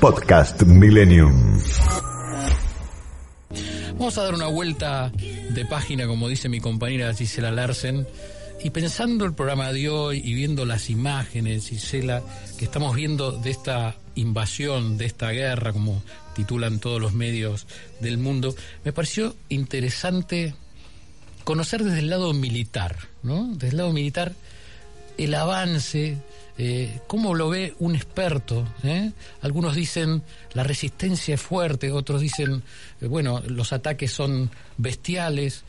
Podcast Millennium. Vamos a dar una vuelta de página, como dice mi compañera Gisela Larsen. Y pensando el programa de hoy y viendo las imágenes, Gisela, que estamos viendo de esta invasión, de esta guerra, como titulan todos los medios del mundo, me pareció interesante conocer desde el lado militar, ¿no? Desde el lado militar, el avance, eh, cómo lo ve un experto. ¿eh? Algunos dicen la resistencia es fuerte, otros dicen, eh, bueno, los ataques son bestiales.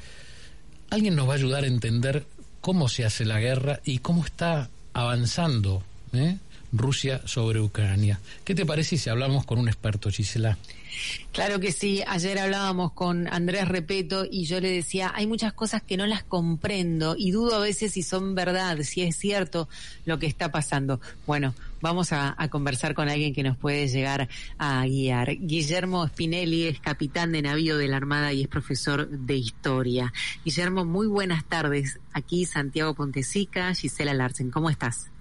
¿Alguien nos va a ayudar a entender cómo se hace la guerra y cómo está avanzando. Rusia sobre Ucrania. ¿Qué te parece si hablamos con un experto, Gisela? Claro que sí. Ayer hablábamos con Andrés Repeto y yo le decía, hay muchas cosas que no las comprendo y dudo a veces si son verdad, si es cierto lo que está pasando. Bueno, vamos a, a conversar con alguien que nos puede llegar a guiar. Guillermo Spinelli es capitán de navío de la Armada y es profesor de historia. Guillermo, muy buenas tardes. Aquí Santiago Pontesica, Gisela Larsen. ¿Cómo estás?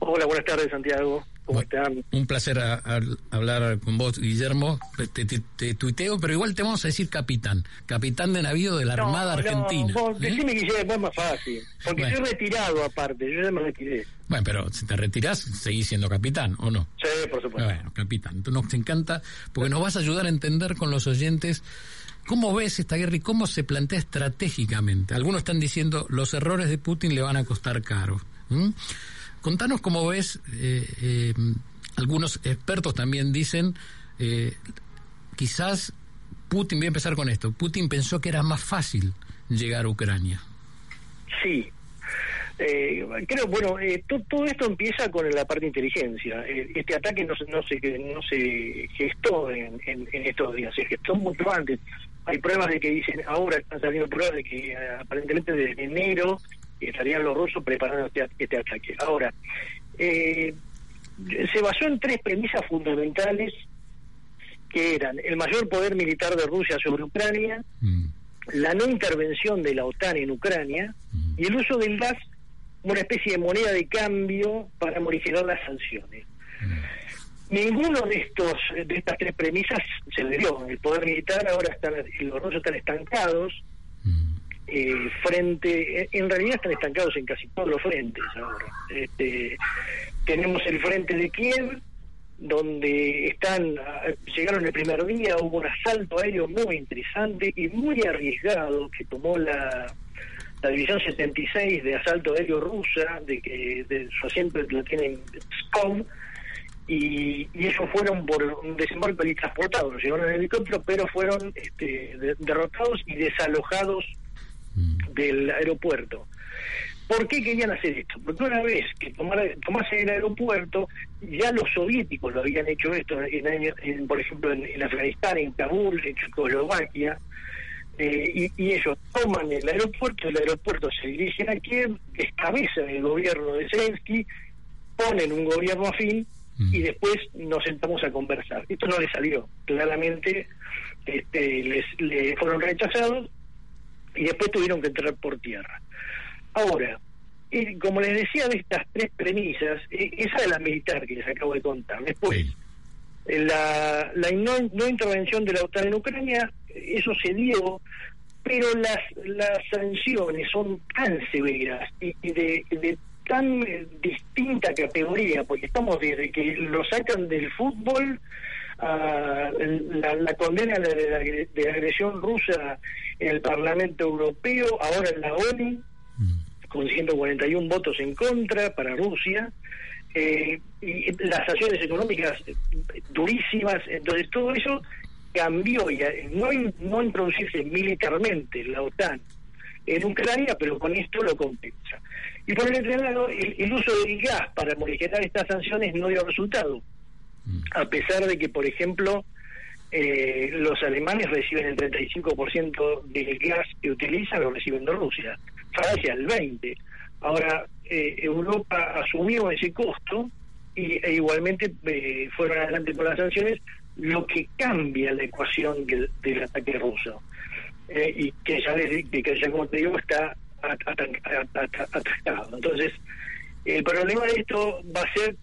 Hola, buenas tardes, Santiago. ¿Cómo están? Un placer a, a, hablar con vos, Guillermo. Te, te, te, tuiteo, pero igual te vamos a decir capitán. Capitán de navío de la no, Armada Argentina. No, vos, ¿eh? decime, Guillermo, es más fácil. Porque Bueno. estoy retirado aparte, yo ya me retiré. Bueno, pero si te retirás, seguís siendo capitán, ¿o no? Sí, por supuesto. Bueno, capitán, tú nos encanta porque nos vas a ayudar a entender con los oyentes cómo ves esta guerra y cómo se plantea estratégicamente. Algunos están diciendo los errores de Putin le van a costar caro. ¿m? Contanos cómo ves, eh, eh, algunos expertos también dicen, eh, quizás Putin, voy a empezar con esto, Putin pensó que era más fácil llegar a Ucrania. Sí. Eh, creo, bueno, eh, to- todo esto empieza con la parte de inteligencia. Este ataque no, no, se, no se gestó en, en, en estos días, se gestó mucho antes. Hay pruebas de que dicen, ahora están saliendo pruebas de que aparentemente desde enero estarían los rusos preparando este, este ataque. Ahora, eh, se basó en tres premisas fundamentales que eran el mayor poder militar de Rusia sobre Ucrania, Mm, la no intervención de la OTAN en Ucrania mm, y el uso del gas como una especie de moneda de cambio para morigerar las sanciones. Ninguno de estos de estas tres premisas se le dio. El poder militar ahora están, los rusos están estancados mm. Eh, frente, en realidad están estancados en casi todos los frentes ahora. Este, tenemos el frente de Kiev, donde están, ah, llegaron el primer día, hubo un asalto aéreo muy interesante y muy arriesgado que tomó la, la división 76 de asalto aéreo rusa, de que de su asiento lo tienen Pskov, y, y ellos fueron por un desembarco y transportados, los llevaron en helicóptero, pero fueron este, de- derrotados y desalojados del aeropuerto. ¿Por qué querían hacer esto? Porque una vez que tomara, tomase el aeropuerto, ya los soviéticos lo habían hecho esto, en, en, por ejemplo, en, en Afganistán, en Kabul, en Checoslovaquia, eh, y, y ellos toman el aeropuerto, el aeropuerto se dirigen a Kiev, descabezan el gobierno de Zelensky, ponen un gobierno afín y después nos sentamos a conversar. Esto no les salió, claramente este, les, le fueron rechazados y después tuvieron que entrar por tierra. Ahora, eh, como les decía de estas tres premisas, eh, esa es la militar que les acabo de contar. Después, Sí. eh, la, la no, no intervención de la OTAN en Ucrania, eso se dio, pero las, las sanciones son tan severas y, y de, de tan eh, distinta categoría, porque estamos desde que lo sacan del fútbol a la, la condena de la, de la agresión rusa en el Parlamento Europeo, ahora en la ONU, con 141 votos en contra para Rusia, eh, y las sanciones económicas durísimas, entonces todo eso cambió y eh, no, no introducirse militarmente la OTAN en Ucrania, pero con esto lo compensa. Y por el otro lado, el, el uso del gas para morigerar estas sanciones no dio resultado. A pesar de que, por ejemplo, eh, los alemanes reciben el 35% del gas que utilizan, lo reciben de Rusia, Francia el 20%. Ahora, eh, Europa asumió ese costo y, e igualmente eh, fueron adelante con las sanciones, lo que cambia la ecuación del, ataque ruso. Eh, y que ya, que ya, como te digo, está atascado. Entonces, el problema de esto va a ser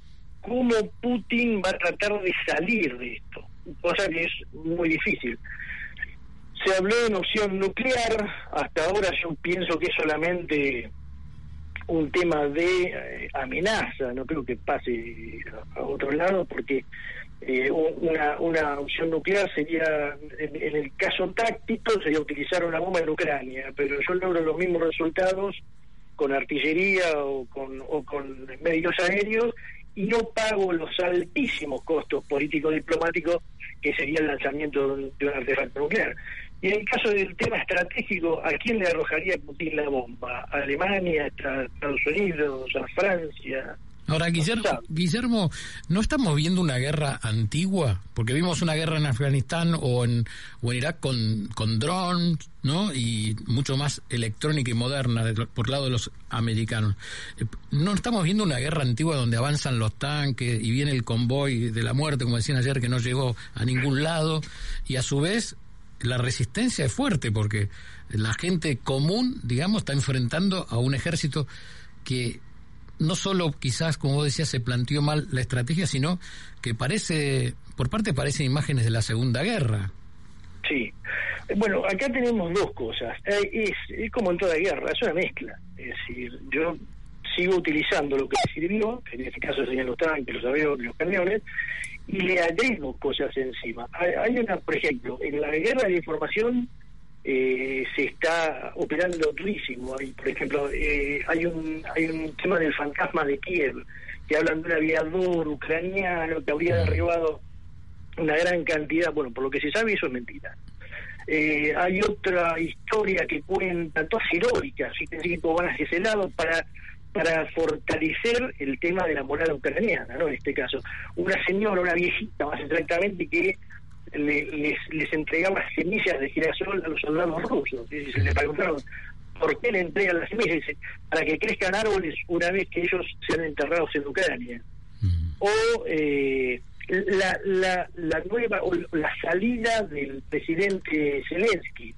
cómo Putin va a tratar de salir de esto, cosa que es muy difícil. Se habló de una opción nuclear, hasta ahora yo pienso que es solamente un tema de eh, amenaza, no creo que pase a, otro lado, porque eh, una, opción nuclear sería, en, el caso táctico, sería utilizar una bomba en Ucrania, pero yo logro los mismos resultados con artillería o con, o con medios aéreos y no pago los altísimos costos político-diplomáticos que sería el lanzamiento de un artefacto nuclear. Y en el caso del tema estratégico, ¿a quién le arrojaría Putin la bomba? ¿A Alemania, a Estados Unidos, a Francia? Ahora, Guillermo, Guillermo, ¿no estamos viendo una guerra antigua? Porque vimos una guerra en Afganistán o en, o en Irak con, con drones, ¿no? Y mucho más electrónica y moderna por lado de los americanos. Eh, ¿No estamos viendo una guerra antigua donde avanzan los tanques y viene el convoy de la muerte, como decían ayer, que no llegó a ningún lado? Y a su vez la resistencia es fuerte porque la gente común, digamos, está enfrentando a un ejército que no solo quizás, como vos decías, se planteó mal la estrategia, sino que parece, por parte parecen imágenes de la Segunda Guerra. Sí. Bueno, acá tenemos dos cosas. Es, es como en toda guerra, es una mezcla. Es decir, yo sigo utilizando lo que sirvió, en este caso serían los tanques, los aviones, los camiones, y le agrego cosas encima. Hay una, por ejemplo, en la guerra de información eh, se está operando durísimo. Hay, por ejemplo, eh, hay un hay un tema del fantasma de Kiev, que hablan de un aviador ucraniano que habría derribado una gran cantidad. Bueno, por lo que se sabe, eso es mentira. Eh, hay otra historia que cuenta, todas heroicas, y que van hacia ese lado para para fortalecer el tema de la moral ucraniana, ¿no? En este caso, una señora, una viejita más exactamente, que les, les entregaba semillas de girasol a los soldados rusos. Y se le preguntaron, ¿por qué le entregan las semillas? Dice, para que crezcan árboles una vez que ellos sean enterrados en Ucrania. Mm. O eh, la, la, la nueva, o la salida del presidente Zelensky,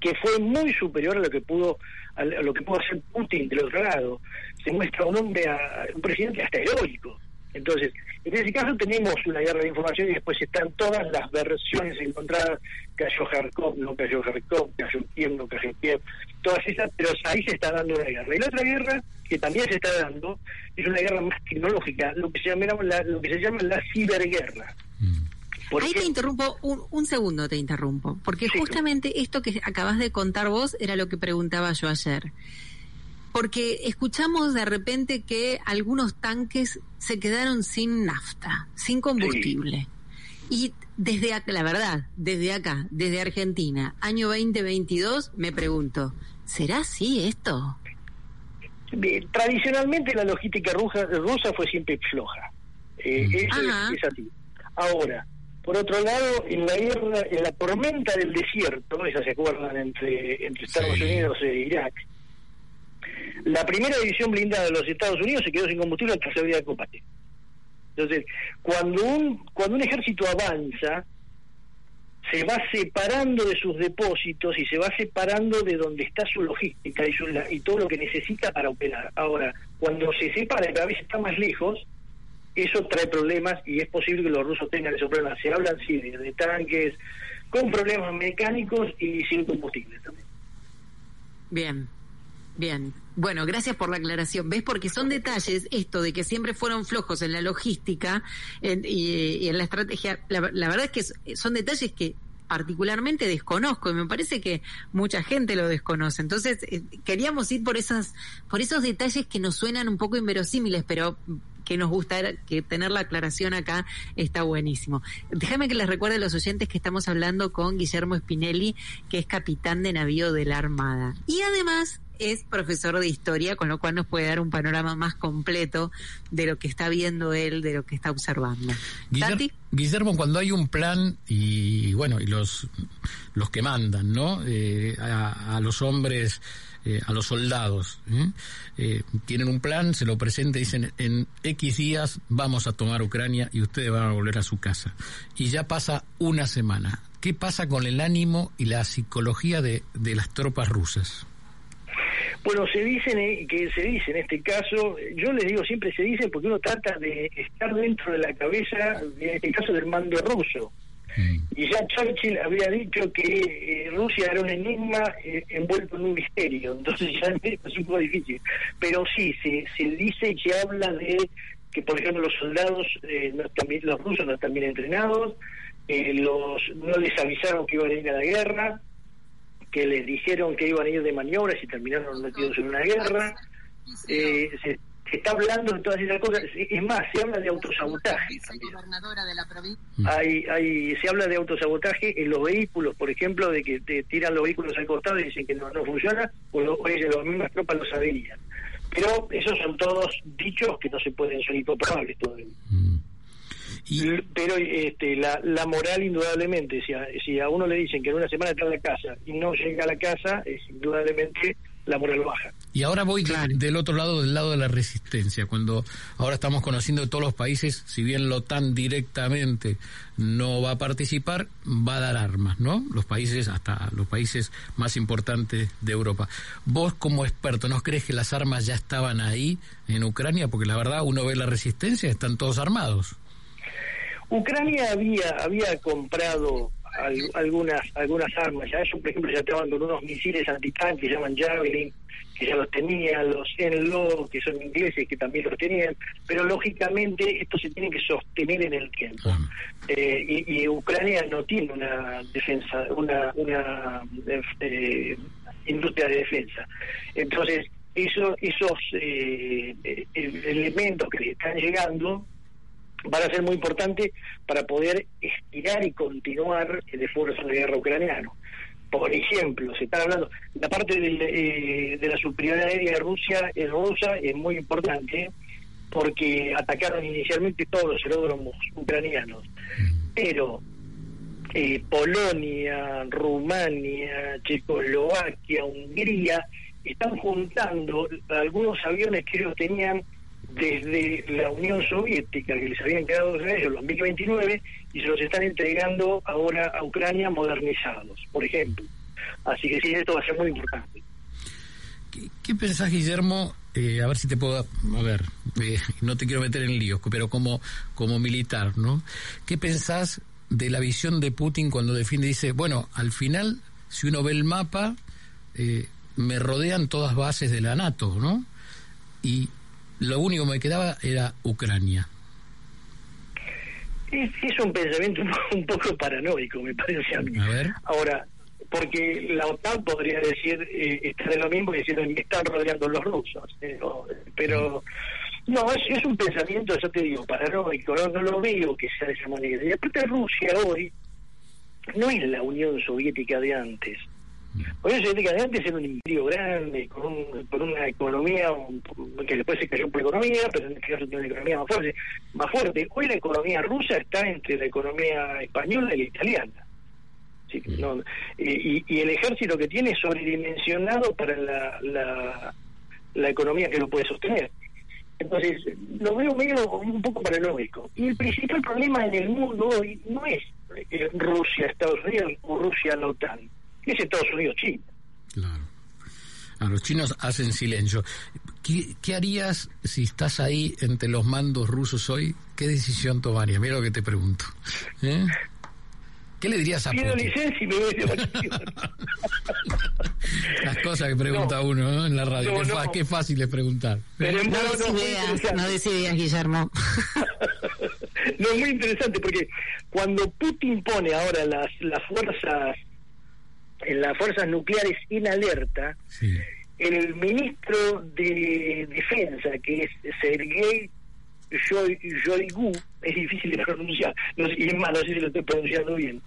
que fue muy superior a lo que pudo a lo que pudo hacer Putin del otro lado. Se muestra un hombre, a, un presidente hasta heroico. Entonces, en ese caso tenemos una guerra de información y después están todas las versiones encontradas, cayó Kharkov, no cayó Kharkov, cayó Kiev, no cayó Kiev, todas esas, pero ahí se está dando una guerra. Y la otra guerra, que también se está dando, es una guerra más tecnológica, lo que se llama la, lo que se llama la ciberguerra. Mm. Ahí te interrumpo, un, segundo te interrumpo, porque justamente esto que acabas de contar vos era lo que preguntaba yo ayer. Porque escuchamos de repente que algunos tanques se quedaron sin nafta, sin combustible. Y desde acá, la verdad, desde acá, desde Argentina, año 2022, me pregunto, ¿será así esto? tradicionalmente la logística rusa, rusa fue siempre floja. Eh, eso es, así. Ahora, por otro lado, en la guerra, en la tormenta del desierto, esas se acuerdan entre, entre Estados Unidos e Irak, la primera división blindada de los Estados Unidos se quedó sin combustible hasta se de combate. Entonces, cuando un, cuando un ejército avanza, se va separando de sus depósitos y se va separando de donde está su logística y, su, y todo lo que necesita para operar. Ahora, cuando se separa y cada vez está más lejos, eso trae problemas y es posible que los rusos tengan esos problemas. Se hablan, sí, de, tanques con problemas mecánicos y sin combustible también. Bien, bien. Bueno, gracias por la aclaración. ¿Ves? Porque son detalles, esto de que siempre fueron flojos en la logística y, en la estrategia. La, verdad es que son detalles que particularmente desconozco y me parece que mucha gente lo desconoce. Entonces, eh, queríamos ir por esas por esos detalles que nos suenan un poco inverosímiles, pero que nos gusta que tener la aclaración acá está buenísimo. Déjame que les recuerde a los oyentes que estamos hablando con Guillermo Spinelli, que es capitán de navío de la Armada. Y además es profesor de historia, con lo cual nos puede dar un panorama más completo de lo que está viendo él, de lo que está observando. Guillermo, cuando hay un plan y bueno, y los, los que mandan, ¿no? Eh, a, los hombres, eh, a los soldados, ¿eh? tienen un plan, se lo presentan y dicen, en X días vamos a tomar Ucrania y ustedes van a volver a su casa. Y ya pasa una semana. ¿Qué pasa con el ánimo y la psicología de, de las tropas rusas? Bueno, se dice que se dice en este caso, yo les digo siempre se dice porque uno trata de estar dentro de la cabeza, en este caso del mando ruso. Y ya Churchill había dicho que eh, Rusia era un enigma eh, envuelto en un misterio, entonces ya es un poco difícil. Pero sí, se, se dice y se habla de que, por ejemplo, los soldados, eh, no los rusos no están bien entrenados, los no les avisaron que iban a ir a la guerra, que les dijeron que iban a ir de maniobras y terminaron metidos en una guerra. Eh, se, está hablando de todas esas cosas. Es más, se habla de autosabotaje también. Hay, hay, se habla de autosabotaje en los vehículos, por ejemplo, de que te tiran los vehículos al costado y dicen que no, no funciona, o los, las mismas tropas lo sabían. Pero esos son todos dichos que no se pueden, ser improbables todavía. Mm. Pero este, la, la moral, indudablemente, si a, si a uno le dicen que en una semana está en la casa y no llega a la casa, es indudablemente la moral baja. Y ahora voy del otro lado, del lado de la resistencia, cuando ahora estamos conociendo todos los países, si bien lo tan directamente no va a participar, va a dar armas, ¿no? Los países, hasta los países más importantes de Europa. Vos como experto, ¿no crees que las armas ya estaban ahí en Ucrania? Porque la verdad uno ve la resistencia, están todos armados. Ucrania había había comprado algunas algunas armas, ya eso por ejemplo ya estaban con unos misiles antitanques que llaman Javelin, que ya los tenían, los Enlo, que son ingleses, que también los tenían, pero lógicamente esto se tiene que sostener en el tiempo. Eh, y, Ucrania no tiene una defensa, una, una eh, industria de defensa. Entonces, eso, esos eh, elementos que le están llegando van a ser muy importantes para poder estirar y continuar el esfuerzo de guerra ucraniano. Por ejemplo, se está hablando, la parte eh, de la superioridad aérea de Rusia, en rusa es muy importante porque atacaron inicialmente todos los aeródromos ucranianos, pero eh, Polonia, Rumania, Checoslovaquia, Hungría están juntando algunos aviones que ellos tenían desde la Unión Soviética, que les habían quedado en ellos los MiG-29, y se los están entregando ahora a Ucrania modernizados, por ejemplo. Así que sí, esto va a ser muy importante. ¿Qué, pensás, Guillermo? Eh, a ver si te puedo... A ver, eh, no te quiero meter en líos, pero como, como militar, ¿no? ¿Qué pensás de la visión de Putin cuando defiende dice, bueno, al final, si uno ve el mapa, eh, me rodean todas bases de la NATO, ¿no? Y lo único que me quedaba era Ucrania. Es, un pensamiento un poco paranoico, me parece a mí. Ahora, porque la OTAN podría decir, eh, estar en lo mismo y decir, me están rodeando los rusos. Eh, pero no, es, un pensamiento, yo te digo, paranoico, no, no lo veo que sea de esa manera. Y aparte Rusia hoy no es la Unión Soviética de antes. La Unión Soviética de antes era un imperio grande, con, un, con una economía que después se cayó por economía, pero en este caso tiene una economía más fuerte, más fuerte. Hoy la economía rusa está entre la economía española y la italiana. y, y, el ejército que tiene es sobredimensionado para la, la, la economía que lo puede sostener. Entonces, lo veo medio un poco paralógico. Y el principal problema en el mundo hoy no es eh, Rusia, Estados Unidos o Rusia, la OTAN es Estados Unidos-China. Claro. A los chinos hacen silencio. ¿Qué, harías si estás ahí entre los mandos rusos hoy? ¿Qué decisión tomarías? Mira lo que te pregunto. ¿Eh? ¿Qué le dirías a Pido Putin? licencia y me voy de Las cosas que pregunta uno en la radio. qué, fácil es preguntar. Pero no, no des ideas, Guillermo. no, es muy interesante porque cuando Putin pone ahora las, las fuerzas en las fuerzas nucleares en alerta, el ministro de Defensa, que es Sergei Yoigu, es difícil de pronunciar, no sé, y es más, no sé si lo estoy pronunciando bien.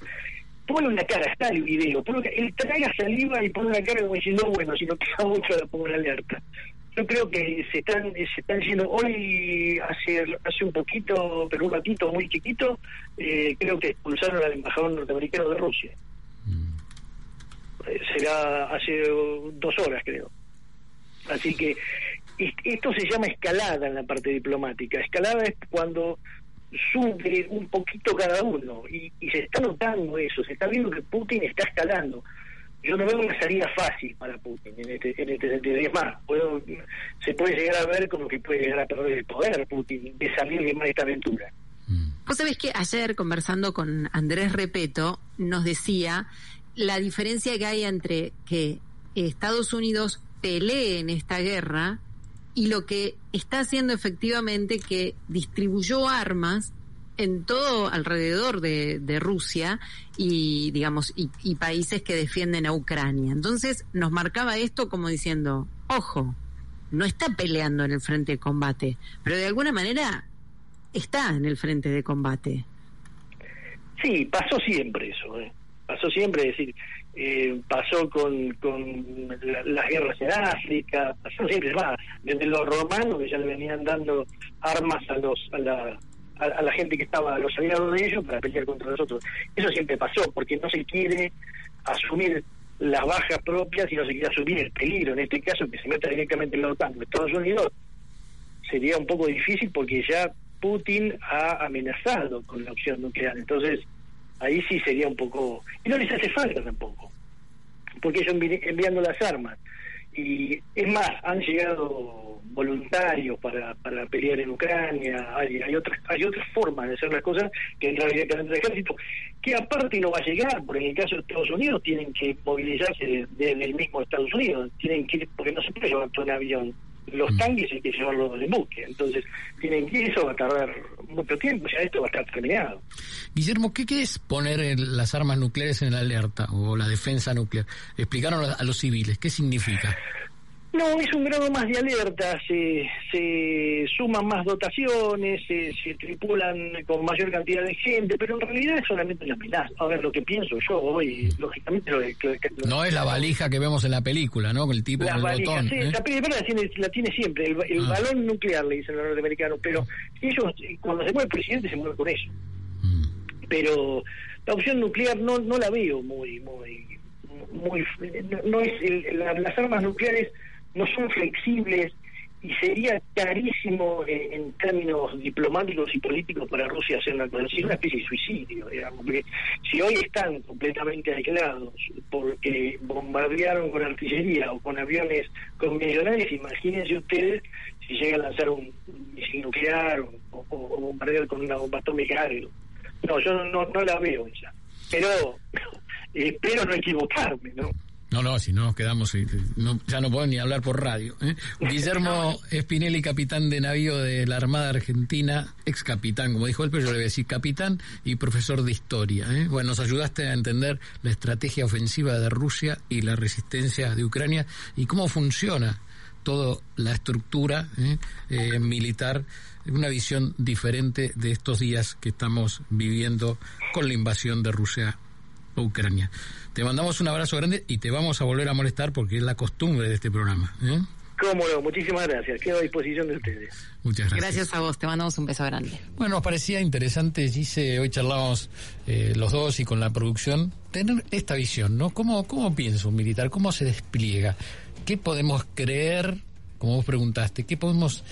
Pone una cara, está el video, pone él traga saliva y pone una cara como diciendo, bueno, si no queda mucho la pongo en alerta. Yo creo que se están se están yendo hoy, hace hace un poquito, pero un ratito muy chiquito, eh, creo que expulsaron al embajador norteamericano de Rusia. Será hace dos horas, creo. Así que esto se llama escalada en la parte diplomática. Escalada es cuando sube un poquito cada uno y, se está notando eso, se está viendo que Putin está escalando. Yo no veo una salida fácil para Putin en este, en este sentido. Es más, puedo, se puede llegar a ver como que puede llegar a perder el poder Putin de salir de esta aventura. Vos sabés que ayer conversando con Andrés Repeto nos decía la diferencia que hay entre que Estados Unidos pelee en esta guerra y lo que está haciendo efectivamente que distribuyó armas en todo alrededor de, Rusia y digamos y, países que defienden a Ucrania. Entonces nos marcaba esto como diciendo, ojo, no está peleando en el frente de combate, pero de alguna manera está en el frente de combate. Sí, pasó siempre eso, ¿eh? Pasó siempre, es decir, eh, pasó con, con las guerras en África, pasó siempre más, desde los romanos que ya le venían dando armas a los a la, a, la gente que estaba, a los aliados de ellos para pelear contra nosotros. Eso siempre pasó, porque no se quiere asumir las bajas propias y no se quiere asumir el peligro. En este caso, que se meta directamente en la OTAN Estados Unidos, sería un poco difícil porque ya Putin ha amenazado con la opción nuclear. Entonces, ahí sí sería un poco... Y no les hace falta tampoco, porque ellos enviando las armas. Y es más, han llegado voluntarios para, para pelear en Ucrania, hay, hay otras hay otras formas de hacer las cosas que entrar directamente al ejército, que aparte no va a llegar, porque en el caso de Estados Unidos tienen que movilizarse desde el mismo Estados Unidos, tienen que porque no se puede llevar todo en avión los mm. tanques hay que llevarlos de buque, entonces tienen que eso va a tardar mucho tiempo, ya esto va a estar terminado. Guillermo, ¿qué, qué es poner las armas nucleares en la alerta o la defensa nuclear? Explicaron a los civiles, ¿qué significa? No, es un grado más de alerta, se, se suman más dotaciones, se, se, tripulan con mayor cantidad de gente, pero en realidad es solamente una amenaza. A ver, lo que pienso yo hoy, lógicamente... Lo, no es la valija que vemos en la película, ¿no? Con el tipo con el botón. Sí, ¿eh? la película la tiene, siempre, el, ah. balón nuclear, le dicen los norteamericanos, pero ellos, cuando se mueve el presidente, se mueve con eso. Mm. Pero la opción nuclear no, no la veo muy... muy muy no, es las armas nucleares no son flexibles y sería carísimo eh, en términos diplomáticos y políticos para Rusia hacer una cosa una especie de suicidio, digamos, porque si hoy están completamente aislados porque bombardearon con artillería o con aviones convencionales, imagínense ustedes si llega a lanzar un misil nuclear o, bombardear con una bomba atómica. No, yo no, no la veo esa, pero espero no equivocarme, ¿no? No, no, si no nos quedamos, eh, ya no puedo ni hablar por radio. ¿eh? Guillermo Spinelli, capitán de navío de la Armada Argentina, ex capitán, como dijo él, pero yo le voy a decir capitán y profesor de historia. ¿eh? Bueno, nos ayudaste a entender la estrategia ofensiva de Rusia y la resistencia de Ucrania y cómo funciona toda la estructura militar, una visión diferente de estos días que estamos viviendo con la invasión de Rusia a Ucrania. Te mandamos un abrazo grande y te vamos a volver a molestar porque es la costumbre de este programa. ¿eh? Cómo no, muchísimas gracias. Quedo a disposición de ustedes. Muchas gracias. Gracias a vos, te mandamos un beso grande. Bueno, nos parecía interesante, Gise, hoy charlábamos eh, los dos y con la producción, tener esta visión, ¿no? ¿Cómo, ¿Cómo piensa un militar? ¿Cómo se despliega? ¿Qué podemos creer, como vos preguntaste, qué podemos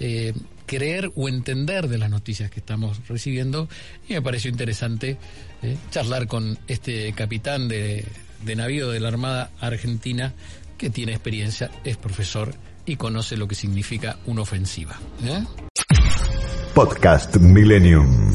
eh, creer o entender de las noticias que estamos recibiendo? Y me pareció interesante ¿eh? charlar con este capitán de, de navío de la Armada Argentina que tiene experiencia, es profesor y conoce lo que significa una ofensiva. ¿eh? Podcast Millennium.